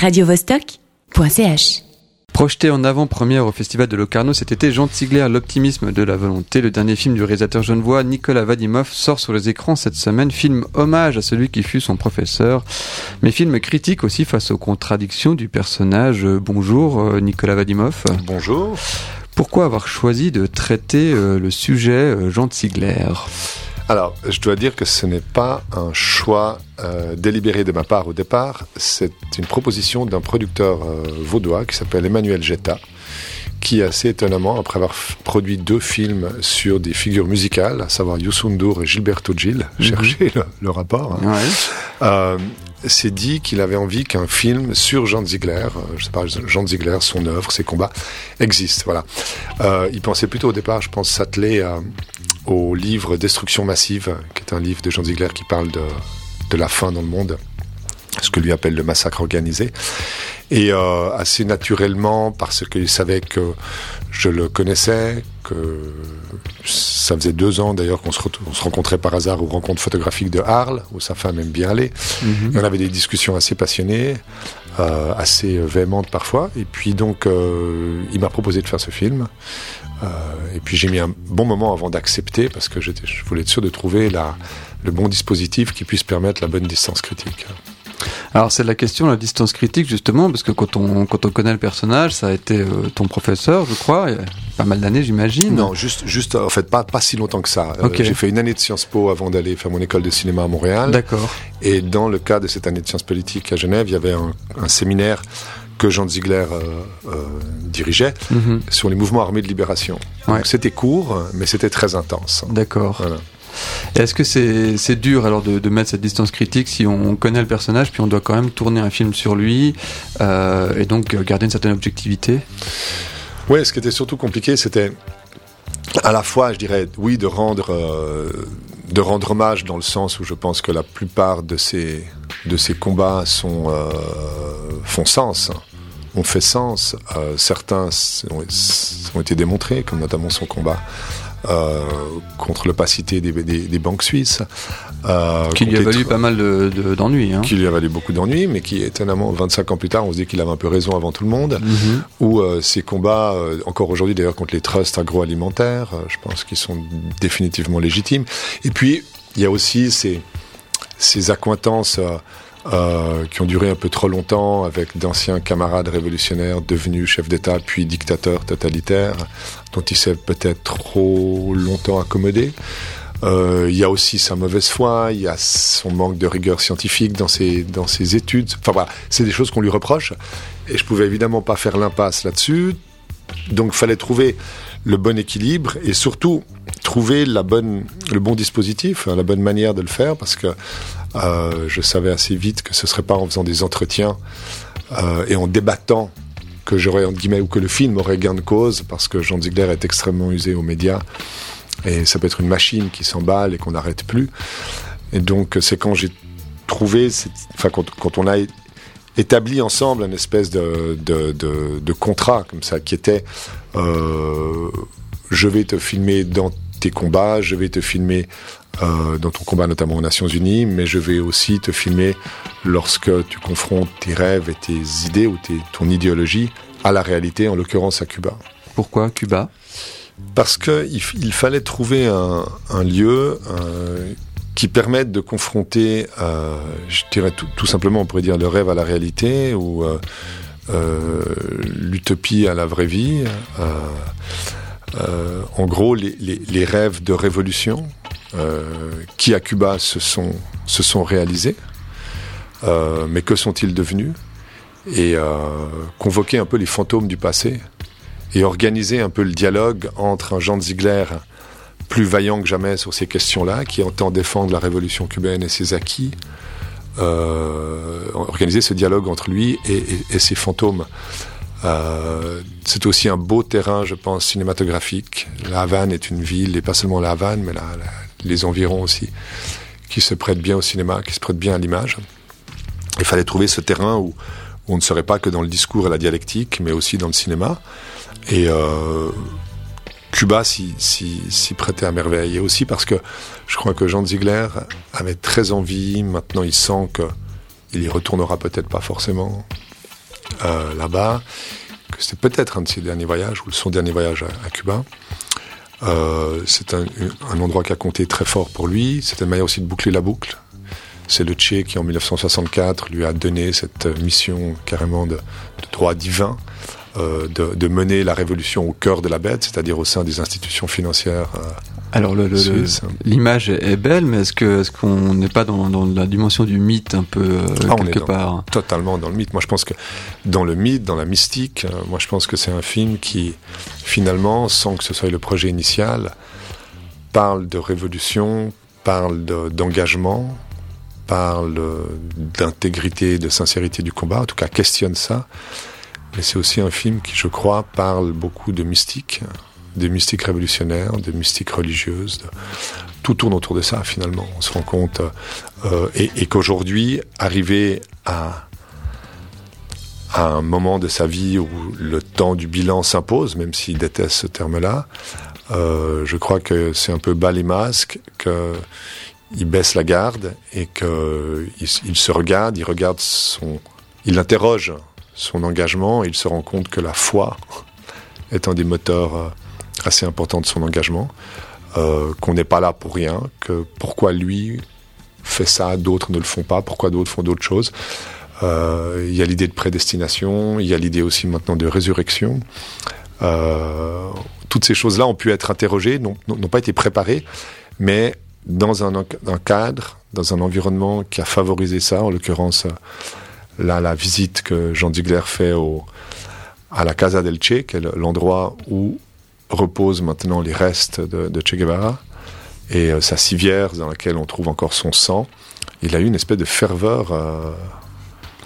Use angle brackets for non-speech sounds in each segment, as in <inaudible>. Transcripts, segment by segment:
radiovostok.ch. Projeté en avant-première au Festival de Locarno cet été, Jean Tigler, L'optimisme de la volonté, le dernier film du réalisateur genevois Nicolas Vadimov sort sur les écrans cette semaine, film hommage à celui qui fut son professeur, mais film critique aussi face aux contradictions du personnage. Bonjour euh, Nicolas Vadimov. Bonjour. Pourquoi avoir choisi de traiter euh, le sujet euh, Jean Tigler? Alors, je dois dire que ce n'est pas un choix euh, délibéré de ma part au départ, c'est une proposition d'un producteur euh, vaudois qui s'appelle Emmanuel Jetta, qui assez étonnamment, après avoir produit deux films sur des figures musicales, à savoir Youssoundour et Gilberto Gil, mm cherchez le, rapport, hein, euh, s'est dit qu'il avait envie qu'un film sur Jean Ziegler, je sais pas, Jean Ziegler, son œuvre, ses combats, existe. Voilà. il pensait plutôt au départ, je pense, s'atteler à au livre Destruction massive, qui est un livre de Jean Ziegler qui parle de, de la fin dans le monde, ce que lui appelle le massacre organisé. Et euh, assez naturellement, parce qu'il savait que je le connaissais, que ça faisait deux ans d'ailleurs qu'on se, se, rencontrait par hasard aux rencontres photographiques de Arles, où sa femme aime bien aller. Mhm. Et on avait des discussions assez passionnées, euh, assez véhémentes parfois. Et puis donc, euh, il m'a proposé de faire ce film. Euh, et puis j'ai mis un bon moment avant d'accepter parce que je voulais être sûr de trouver la, le bon dispositif qui puisse permettre la bonne distance critique. Alors c'est la question la distance critique justement parce que quand on quand on connaît le personnage, ça a été euh, ton professeur, je crois, il y a pas mal d'années, j'imagine. Non, juste juste en fait pas pas si longtemps que ça. Euh, j'ai fait une année de Sciences Po avant d'aller faire mon école de cinéma à Montréal. D'accord. Et dans le cas de cette année de sciences politiques à Genève, il y avait un, un séminaire que Jean Ziegler euh, euh, dirigeait mhm. sur les mouvements armés de libération. C'était court, mais c'était très intense. D'accord. Est-ce que c'est dur alors de, mettre cette distance critique si on connaît le personnage puis on doit quand même tourner un film sur lui euh, et donc garder une certaine objectivité? Oui, ce qui était surtout compliqué, c'était à la fois, je dirais, oui, de rendre de rendre hommage dans le sens où je pense que la plupart de ces de ces combats sont font sens ont fait sens. Euh, certains ont, été démontrés, comme notamment son combat euh, contre l'opacité des, des, banques suisses. Euh, qui lui a valu pas mal d'ennuis. De, hein. Qui lui a valu beaucoup d'ennuis, mais qui étonnamment, 25 ans plus tard, on se dit qu'il avait un peu raison avant tout le monde. Mhm. Ou ces combats, encore aujourd'hui d'ailleurs, contre les trusts agroalimentaires, je pense qu'ils sont définitivement légitimes. Et puis, il y a aussi ces, ces accointances euh, qui ont duré un peu trop longtemps avec d'anciens camarades révolutionnaires devenus chefs d'État puis dictateurs totalitaires dont il s'est peut-être trop longtemps accommodé. Euh, il y a aussi sa mauvaise foi, il y a son manque de rigueur scientifique dans ses, dans ses études. Enfin voilà, c'est des choses qu'on lui reproche. Et je pouvais évidemment pas faire l'impasse là-dessus. Donc fallait trouver le bon équilibre et surtout trouver la bonne, le bon dispositif, la bonne manière de le faire parce que euh, je savais assez vite que ce serait pas en faisant des entretiens euh, et en débattant que j'aurais entre guillemets ou que le film aurait gain de cause parce que Jean Ziegler est extrêmement usé aux médias et ça peut être une machine qui s'emballe et qu'on n'arrête plus. Et donc c'est quand j'ai trouvé, enfin quand, quand, on a établi ensemble une espèce de, de, de, de contrat comme ça qui était euh, je vais te filmer dans tes combats, je vais te filmer euh, dans ton combat notamment aux Nations Unies, mais je vais aussi te filmer lorsque tu confrontes tes rêves et tes idées ou tes, ton idéologie à la réalité, en l'occurrence à Cuba. Pourquoi Cuba? Parce qu'il il fallait trouver un, un lieu euh, qui permette de confronter, euh, je dirais tout, simplement, on pourrait dire le rêve à la réalité ou euh, euh, l'utopie à la vraie vie. En gros, les, rêves de révolution qui à Cuba se sont, se sont réalisés, mais que sont-ils devenus? Et convoquer un peu les fantômes du passé et organiser un peu le dialogue entre un Jean Ziegler plus vaillant que jamais sur ces questions-là, qui entend défendre la révolution cubaine et ses acquis, euh, organiser ce dialogue entre lui et, ses fantômes. Euh, c'est aussi un beau terrain, je pense, cinématographique. La Havane est une ville, et pas seulement la Havane, mais les environs aussi, qui se prêtent bien au cinéma, qui se prêtent bien à l'image. Il fallait trouver ce terrain où, où, on ne serait pas que dans le discours et la dialectique, mais aussi dans le cinéma. Et euh, Cuba s'y si, prêtait à merveille. Et aussi parce que je crois que Jean Ziegler avait très envie, maintenant il sent qu'il y retournera peut-être pas forcément, là-bas, que c'était peut-être un de ses derniers voyages, ou son dernier voyage à, Cuba. c'est un, endroit qui a compté très fort pour lui. C'était une manière aussi de boucler la boucle. C'est le Tché qui, en 1964, lui a donné cette mission carrément de droit divin euh, de, mener la révolution au cœur de la bête, c'est-à-dire au sein des institutions financières. Euh, Alors l'image est belle, mais est-ce que est-ce qu'on n'est pas dans, la dimension du mythe un peu euh, ah, quelque part Totalement dans le mythe. Moi, je pense que dans le mythe, dans la mystique, moi, je pense que c'est un film qui, finalement, sans que ce soit le projet initial, parle de révolution, parle d'engagement, parle d'intégrité, de sincérité du combat, en tout cas questionne ça. Mais c'est aussi un film qui, je crois, parle beaucoup de mystique, des mystiques révolutionnaires, des mystiques religieuses. Tout tourne autour de ça, finalement. On se rend compte. Euh, et, qu'aujourd'hui, arrivé à, à un moment de sa vie où le temps du bilan s'impose, même s'il déteste ce terme-là, euh, je crois que c'est un peu bas les masques, qu'il baisse la garde et qu'il il se regarde, il regarde son... Il interroge son engagement, il se rend compte que la foi <laughs> est un des moteurs euh, assez importants de son engagement, euh, qu'on n'est pas là pour rien, que pourquoi lui fait ça, d'autres ne le font pas, pourquoi d'autres font d'autres choses. Euh, il y a l'idée de prédestination, il y a l'idée aussi maintenant de résurrection. toutes ces choses-là ont pu être interrogées, n'ont pas été préparées, mais dans un, un, cadre, dans un environnement qui a favorisé ça, en l'occurrence la visite que Jean Ziegler fait au, à la Casa del Che, qui est l'endroit où reposent maintenant les restes de, Che Guevara, et euh, sa civière dans laquelle on trouve encore son sang, il a eu une espèce de ferveur euh,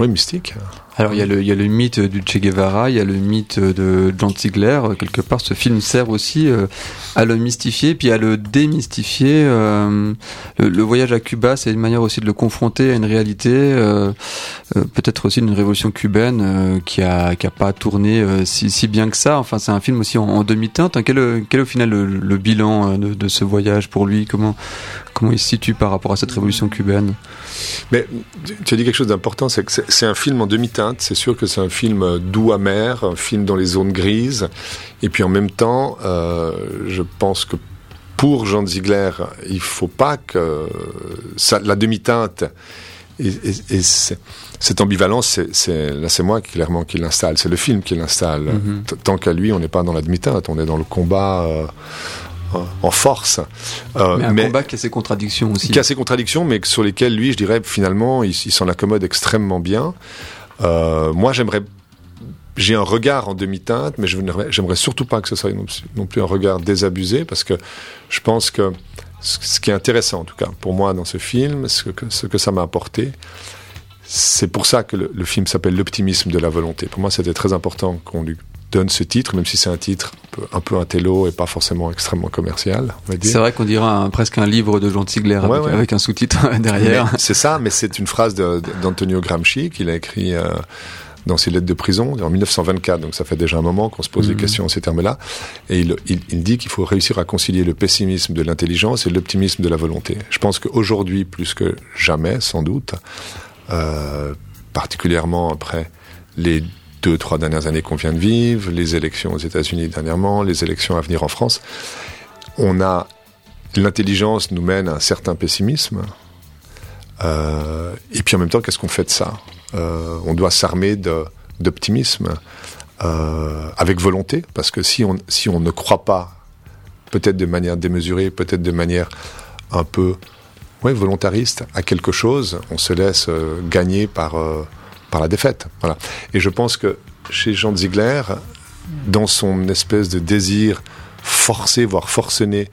oui, mystique. Alors il y, a le, il y a le mythe du Che Guevara, il y a le mythe de John Ziegler. Quelque part, ce film sert aussi euh, à le mystifier, puis à le démystifier. Euh, le, voyage à Cuba, c'est une manière aussi de le confronter à une réalité, euh, peut-être aussi d'une révolution cubaine qui a qui a pas tourné si, si bien que ça. Enfin, c'est un film aussi en, demi-teinte. Hein. Quel, quel est au final le, bilan de, de, ce voyage pour lui? Comment comment il se situe par rapport à cette révolution cubaine? Mais tu as dit quelque chose d'important, c'est que c'est un film en demi-teinte. C'est sûr que c'est un film euh, doux amer, un film dans les zones grises. Et puis en même temps, euh, je pense que pour Jean Ziegler, il faut pas que ça, la demi-teinte et, cette ambivalence, c'est là c'est moi clairement qui l'installe, c'est le film qui l'installe. Mm-hmm. Tant qu'à lui, on n'est pas dans la demi-teinte, on est dans le combat. Euh, en force. Euh, mais un combat qui a ses contradictions aussi. Qui a ses contradictions, mais sur lesquelles lui, je dirais, finalement, il, s'en accommode extrêmement bien. Euh, moi, j'aimerais j'ai un regard en demi-teinte, mais j'aimerais surtout pas que ce soit non plus un regard désabusé, parce que je pense que ce qui est intéressant, en tout cas, pour moi, dans ce film, ce que, ça m'a apporté, c'est pour ça que le, le film s'appelle L'optimisme de la volonté. Pour moi, c'était très important qu'on lui donne ce titre, même si c'est un titre un peu, un intello et pas forcément extrêmement commercial. C'est vrai qu'on dirait presque un livre de Jean Tigler avec, un sous-titre <laughs> derrière. C'est ça, mais c'est une phrase d'Antonio Gramsci qu'il a écrit euh, dans ses lettres de prison en 1924. Donc ça fait déjà un moment qu'on se pose des mhm. questions en ces termes-là. Et il, il dit qu'il faut réussir à concilier le pessimisme de l'intelligence et l'optimisme de la volonté. Je pense qu'aujourd'hui, plus que jamais, sans doute, euh, particulièrement après les deux, trois dernières années qu'on vient de vivre, les élections aux États-Unis dernièrement, les élections à venir en France, on a l'intelligence nous mène à un certain pessimisme. Euh, et puis en même temps, qu'est-ce qu'on fait de ça? Euh, On doit s'armer d'optimisme euh, avec volonté, parce que si on, si on ne croit pas, peut-être de manière démesurée, peut-être de manière un peu volontariste à quelque chose, on se laisse gagner par par la défaite. Voilà. Et je pense que chez Jean Ziegler, dans son espèce de désir forcé, voire forcené,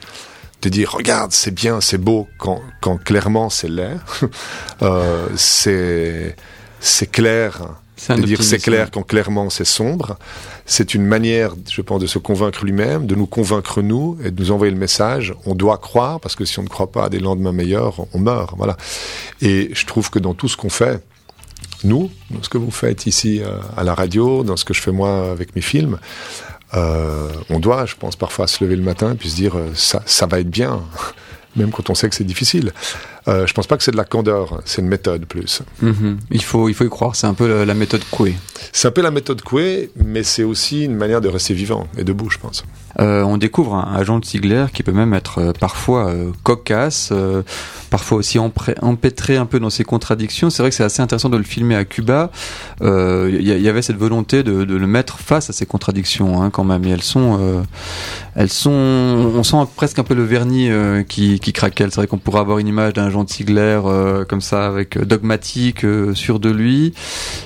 de dire regarde, c'est bien, c'est beau, quand, quand clairement c'est l'air, <laughs> euh, c'est c'est clair. De dire c'est clair quand clairement c'est sombre. C'est une manière, je pense, de se convaincre lui-même, de nous convaincre nous et de nous envoyer le message. On doit croire parce que si on ne croit pas à des lendemains meilleurs, on meurt. Voilà. Et je trouve que dans tout ce qu'on fait, nous, dans ce que vous faites ici euh, à la radio, dans ce que je fais moi avec mes films, euh, on doit, je pense, parfois se lever le matin et puis se dire euh, ça, ça va être bien, <laughs> même quand on sait que c'est difficile. Euh, je pense pas que c'est de la candeur, c'est une méthode plus. Mm-hmm. Il faut, il faut y croire. C'est un peu la, méthode Coué. C'est un peu la méthode Coué, mais c'est aussi une manière de rester vivant et debout, je pense. Euh, on découvre un agent de Ziegler qui peut même être euh, parfois euh, cocasse, parfois aussi empêtré un peu dans ses contradictions. C'est vrai que c'est assez intéressant de le filmer à Cuba. Il y, avait cette volonté de, le mettre face à ses contradictions hein, quand même. Et elles sont, elles sont, on sent presque un peu le vernis qui, qui craquelle. C'est vrai qu'on pourrait avoir une image d'un agent de Ziegler comme ça, avec dogmatique, sûr de lui.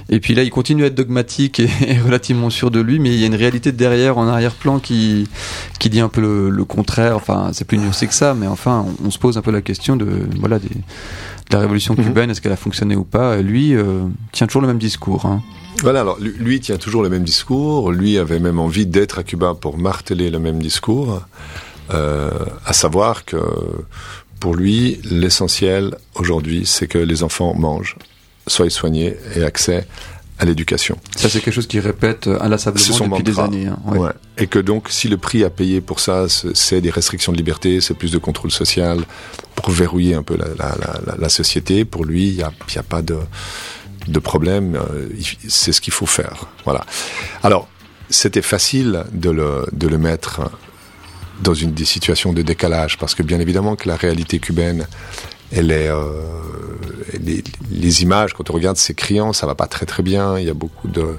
Et puis là, il continue à être dogmatique et, <laughs> et relativement sûr de lui, mais il y a une réalité derrière, en arrière-plan, qui qui dit un peu le, contraire. Enfin, c'est plus nuancé que ça, mais enfin, on, se pose un peu la question de voilà de la révolution mhm. cubaine, est-ce qu'elle a fonctionné ou pas? Lui euh, tient toujours le même discours. Hein. Voilà, alors lui tient toujours le même discours. Lui avait même envie d'être à Cuba pour marteler le même discours, euh, à savoir que pour lui, l'essentiel aujourd'hui, c'est que les enfants mangent, soient soignés et accès à l'éducation. Ça, c'est quelque chose qui répète inlassablement depuis des années. Hein. Ouais. Et que donc, si le prix à payer pour ça, c'est des restrictions de liberté, c'est plus de contrôle social, pour verrouiller un peu la, la, la, la société, pour lui, il n'y a pas de, de problème. Euh, c'est ce qu'il faut faire. Voilà. Alors, c'était facile de le, de le mettre dans une des situations de décalage, parce que bien évidemment que la réalité cubaine, elle est euh, les, les, images quand on regarde c'est criant ça va pas très très bien. Il y a beaucoup de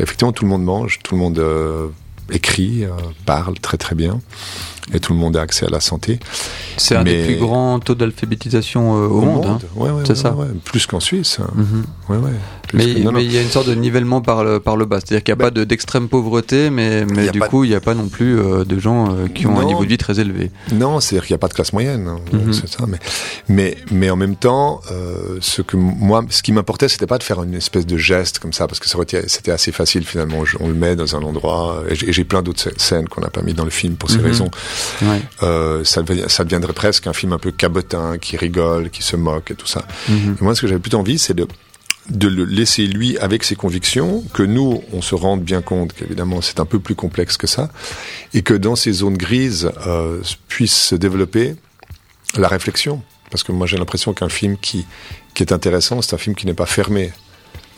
effectivement tout le monde mange tout le monde euh, écrit euh, parle très très bien et tout le monde a accès à la santé. C'est un des plus grands taux d'alphabétisation euh, au, monde. Hein. Ouais, ouais, c'est ça. plus qu'en Suisse. Mhm. mais, il y a une sorte de nivellement par le, par le bas. C'est-à-dire qu'il n'y a bah pas d'extrême pauvreté, mais, mais du coup, il n'y a pas non plus euh, de gens euh, qui ont un niveau de vie très élevé. Non, c'est-à-dire qu'il n'y a pas de classe moyenne. Hein. Mhm. Ça. Mais, mais, mais en même temps, ce que moi, ce qui m'importait, c'était pas de faire une espèce de geste comme ça, parce que c'était assez facile finalement. On le met dans un endroit, et j'ai plein d'autres scènes qu'on n'a pas mis dans le film pour ces mhm. raisons. Euh, ça, ça, deviendrait presque un film un peu cabotin, qui rigole, qui se moque et tout ça. Mhm. moi, ce que j'avais plutôt envie, c'est de de le laisser lui avec ses convictions, que nous, on se rende bien compte qu'évidemment c'est un peu plus complexe que ça, et que dans ces zones grises euh, puisse se développer la réflexion. Parce que moi j'ai l'impression qu'un film qui, qui est intéressant, c'est un film qui n'est pas fermé.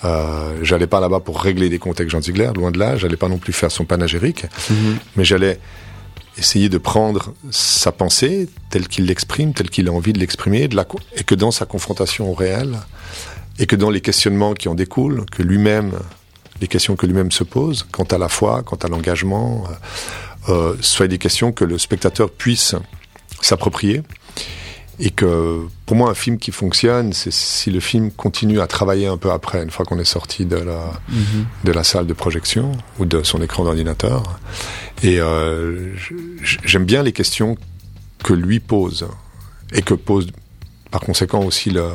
Euh, j'allais pas là-bas pour régler des comptes avec Jean Ziegler, loin de là. J'allais pas non plus faire son panagérique, mhm. mais j'allais essayer de prendre sa pensée telle qu'il l'exprime, telle qu'il a envie de l'exprimer, et que dans sa confrontation au réel, et que dans les questionnements qui en découlent, que lui-même, les questions que lui-même se pose, quant à la foi, quant à l'engagement, euh, euh soient des questions que le spectateur puisse s'approprier, et que pour moi un film qui fonctionne, c'est si le film continue à travailler un peu après, une fois qu'on est sorti de la mhm. de la salle de projection ou de son écran d'ordinateur. Et euh, j'aime bien les questions que lui pose et que pose par conséquent aussi le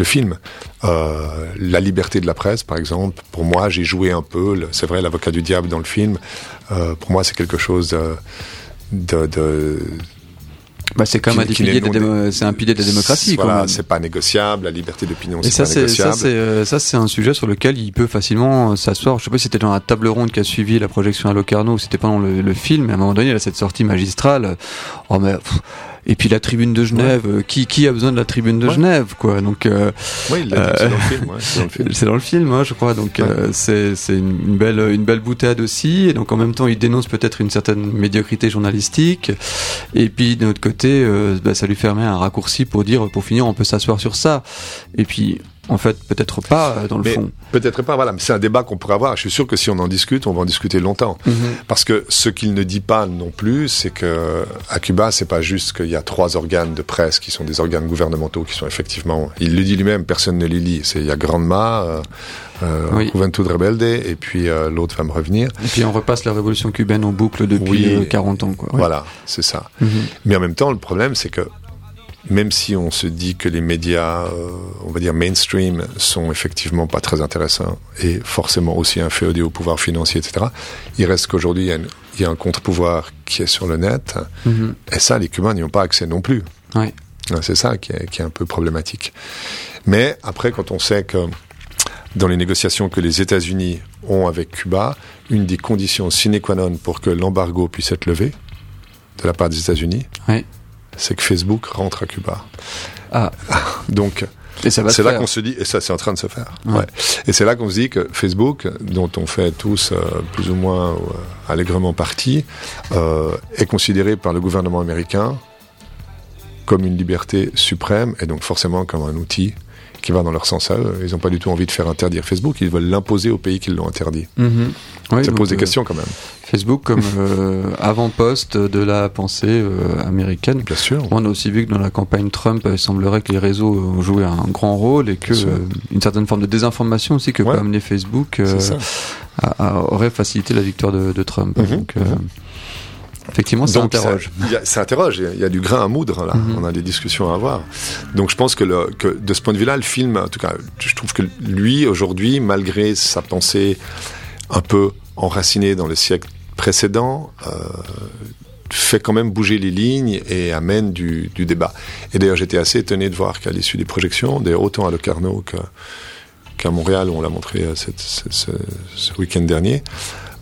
le film. Euh, la liberté de la presse, par exemple, pour moi, j'ai joué un peu, c'est vrai, l'avocat du diable dans le film. Euh, pour moi, c'est quelque chose de, de bah, c'est comme un pilier, de c'est un pilier de la démocratie. Voilà, c'est pas négociable. La liberté d'opinion, c'est pas négociable. Euh, ça, c'est un sujet sur lequel il peut facilement euh, s'asseoir. Je sais pas si c'était dans la table ronde qui a suivi la projection à Locarno ou c'était pendant le, le film. Mais à un moment donné, il a cette sortie magistrale. Oh mais et puis la tribune de Genève, euh, qui, qui a besoin de la tribune de Genève, quoi. Donc, euh, oui, euh, c'est dans le film. <laughs> c'est dans le film, hein, je crois. Donc, c'est c'est une belle une belle boutade aussi. Et donc, en même temps, il dénonce peut-être une certaine médiocrité journalistique. Et puis, de notre côté, bah, ça lui permet un raccourci pour dire, pour finir, on peut s'asseoir sur ça. Et puis, en fait, peut-être pas euh, dans le fond. Peut-être pas, voilà. Mais c'est un débat qu'on pourrait avoir. Je suis sûr que si on en discute, on va en discuter longtemps. Mhm. Parce que ce qu'il ne dit pas non plus, c'est que à Cuba, c'est pas juste qu'il y a trois organes de presse qui sont des organes gouvernementaux qui sont effectivement. Il le dit lui-même, personne ne les lit. C'est il y a Grandma. Euh, euh, Juventud Rebelde, et puis euh, l'autre va me revenir. Et puis on repasse la révolution cubaine en boucle depuis 40 ans. Quoi. Voilà, c'est ça. Mhm. Mais en même temps, le problème, c'est que même si on se dit que les médias, euh, on va dire mainstream, sont effectivement pas très intéressants et forcément aussi inféodés au pouvoir financier, etc., il reste qu'aujourd'hui, il, y a un contre-pouvoir qui est sur le net, mhm. et ça, les Cubains n'y ont pas accès non plus. C'est ça qui est, qui est un peu problématique. Mais après, quand on sait que dans les négociations que les États-Unis ont avec Cuba, une des conditions sine qua non pour que l'embargo puisse être levé de la part des États-Unis, c'est que Facebook rentre à Cuba. Ah. <laughs> Donc, Et ça va c'est là qu'on se dit, et ça c'est en train de se faire. Ouais. Ouais. Et c'est là qu'on se dit que Facebook, dont on fait tous euh, plus ou moins euh, allègrement partie, euh, est considéré par le gouvernement américain comme une liberté suprême et donc forcément comme un outil qui va dans leur sens à eux. Ils n'ont pas du tout envie de faire interdire Facebook, ils veulent l'imposer aux pays qui l'ont interdit. Mhm. Oui, ça pose des euh, questions quand même, Facebook comme <laughs> euh, avant-poste de la pensée euh, américaine. bien sûr. On a aussi vu que dans la campagne Trump, il semblerait que les réseaux ont joué un grand rôle et que une certaine forme de désinformation aussi que Ouais. peut amener Facebook a- a- aurait facilité la victoire de, de Trump. Mhm, Donc, mhm. Effectivement, ça Donc, interroge. Ça, il y a- ça interroge, il y a- il y, a du grain à moudre là, Mhm. on a des discussions à avoir. Donc je pense que, le, que de ce point de vue-là, le film, en tout cas, je trouve que lui, aujourd'hui, malgré sa pensée un peu enracinée dans le siècle précédent, euh, fait quand même bouger les lignes et amène du, du débat. Et d'ailleurs, j'étais assez étonné de voir qu'à l'issue des projections, d'ailleurs autant à Locarno qu'à Montréal, où on l'a montré euh, cette- ce, ce- ce week-end dernier,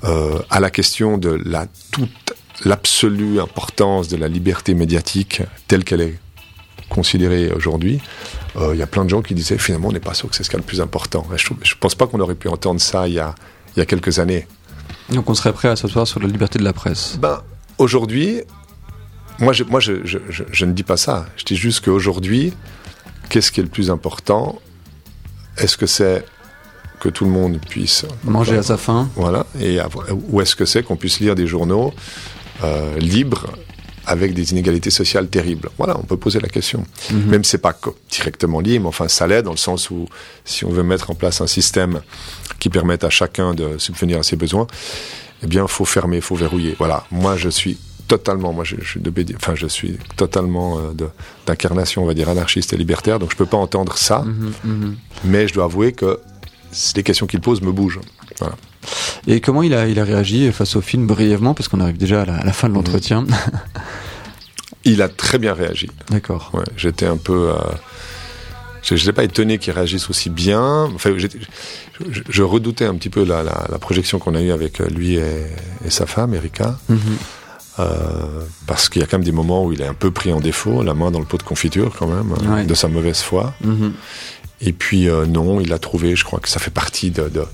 euh, à la question de la toute l'absolue importance de la liberté médiatique telle qu'elle est considérée aujourd'hui, euh, il y a plein de gens qui disaient finalement on n'est pas sûr que c'est ce qui est le plus important. Je, ne pense pas qu'on aurait pu entendre ça il y a, il y a quelques années. Donc on serait prêt à s'asseoir sur la liberté de la presse. Ben, aujourd'hui, moi, je, moi je, je, ne dis pas ça. Je dis juste qu'aujourd'hui, qu'est-ce qui est le plus important? Est-ce que c'est que tout le monde puisse Manger à sa faim? Voilà. Et ou est-ce que c'est qu'on puisse lire des journaux euh, libres avec des inégalités sociales terribles Voilà, on peut poser la question. Mhm. Même si c'est pas directement lié, mais enfin ça l'aide dans le sens où si on veut mettre en place un système qui permette à chacun de subvenir à ses besoins, eh bien, faut fermer, il faut verrouiller. Voilà. Moi, je suis totalement, moi, je, je suis de, BD enfin, je suis totalement euh, d'incarnation, on va dire, anarchiste et libertaire, donc je peux pas entendre ça, Mhm, mhm. mais je dois avouer que les questions qu'il pose me bougent. Voilà. Et comment il a, il a réagi face au film brièvement, parce qu'on arrive déjà à la, à la Mhm. fin de l'entretien. <laughs> Il a très bien réagi. D'accord. Ouais, j'étais un peu. Euh, je n'étais pas étonné qu'il réagisse aussi bien. Enfin, je, je redoutais un petit peu la, la, la projection qu'on a eue avec lui et, et sa femme, Erika. Mhm. Euh, parce qu'il y a quand même des moments où il est un peu pris en défaut, la main dans le pot de confiture quand même, euh, Ouais. de sa mauvaise foi. Mhm. Et puis euh, non, il a trouvé, je crois que ça fait partie de, de-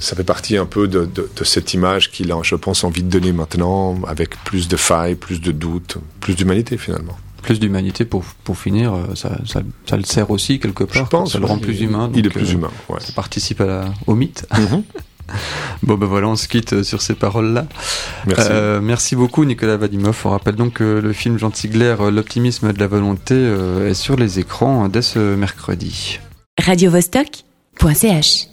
ça fait partie un peu de, de, de cette image qu'il a, je pense, envie de donner maintenant, avec plus de failles, plus de doutes, plus d'humanité finalement. Plus d'humanité pour, pour finir, euh, ça, ça, ça le sert aussi quelque part. je pense. Ça le rend plus humain. Il est plus euh, humain. Ouais. Ça participe à la, au mythe. Mhm. <laughs> Bon ben voilà, on se quitte sur ces paroles-là. Merci. Euh, merci beaucoup Nicolas Vadimov. On rappelle donc que le film Jean Tigler, euh, L'optimisme de la volonté, euh, est sur les écrans dès ce mercredi. radiovostok.ch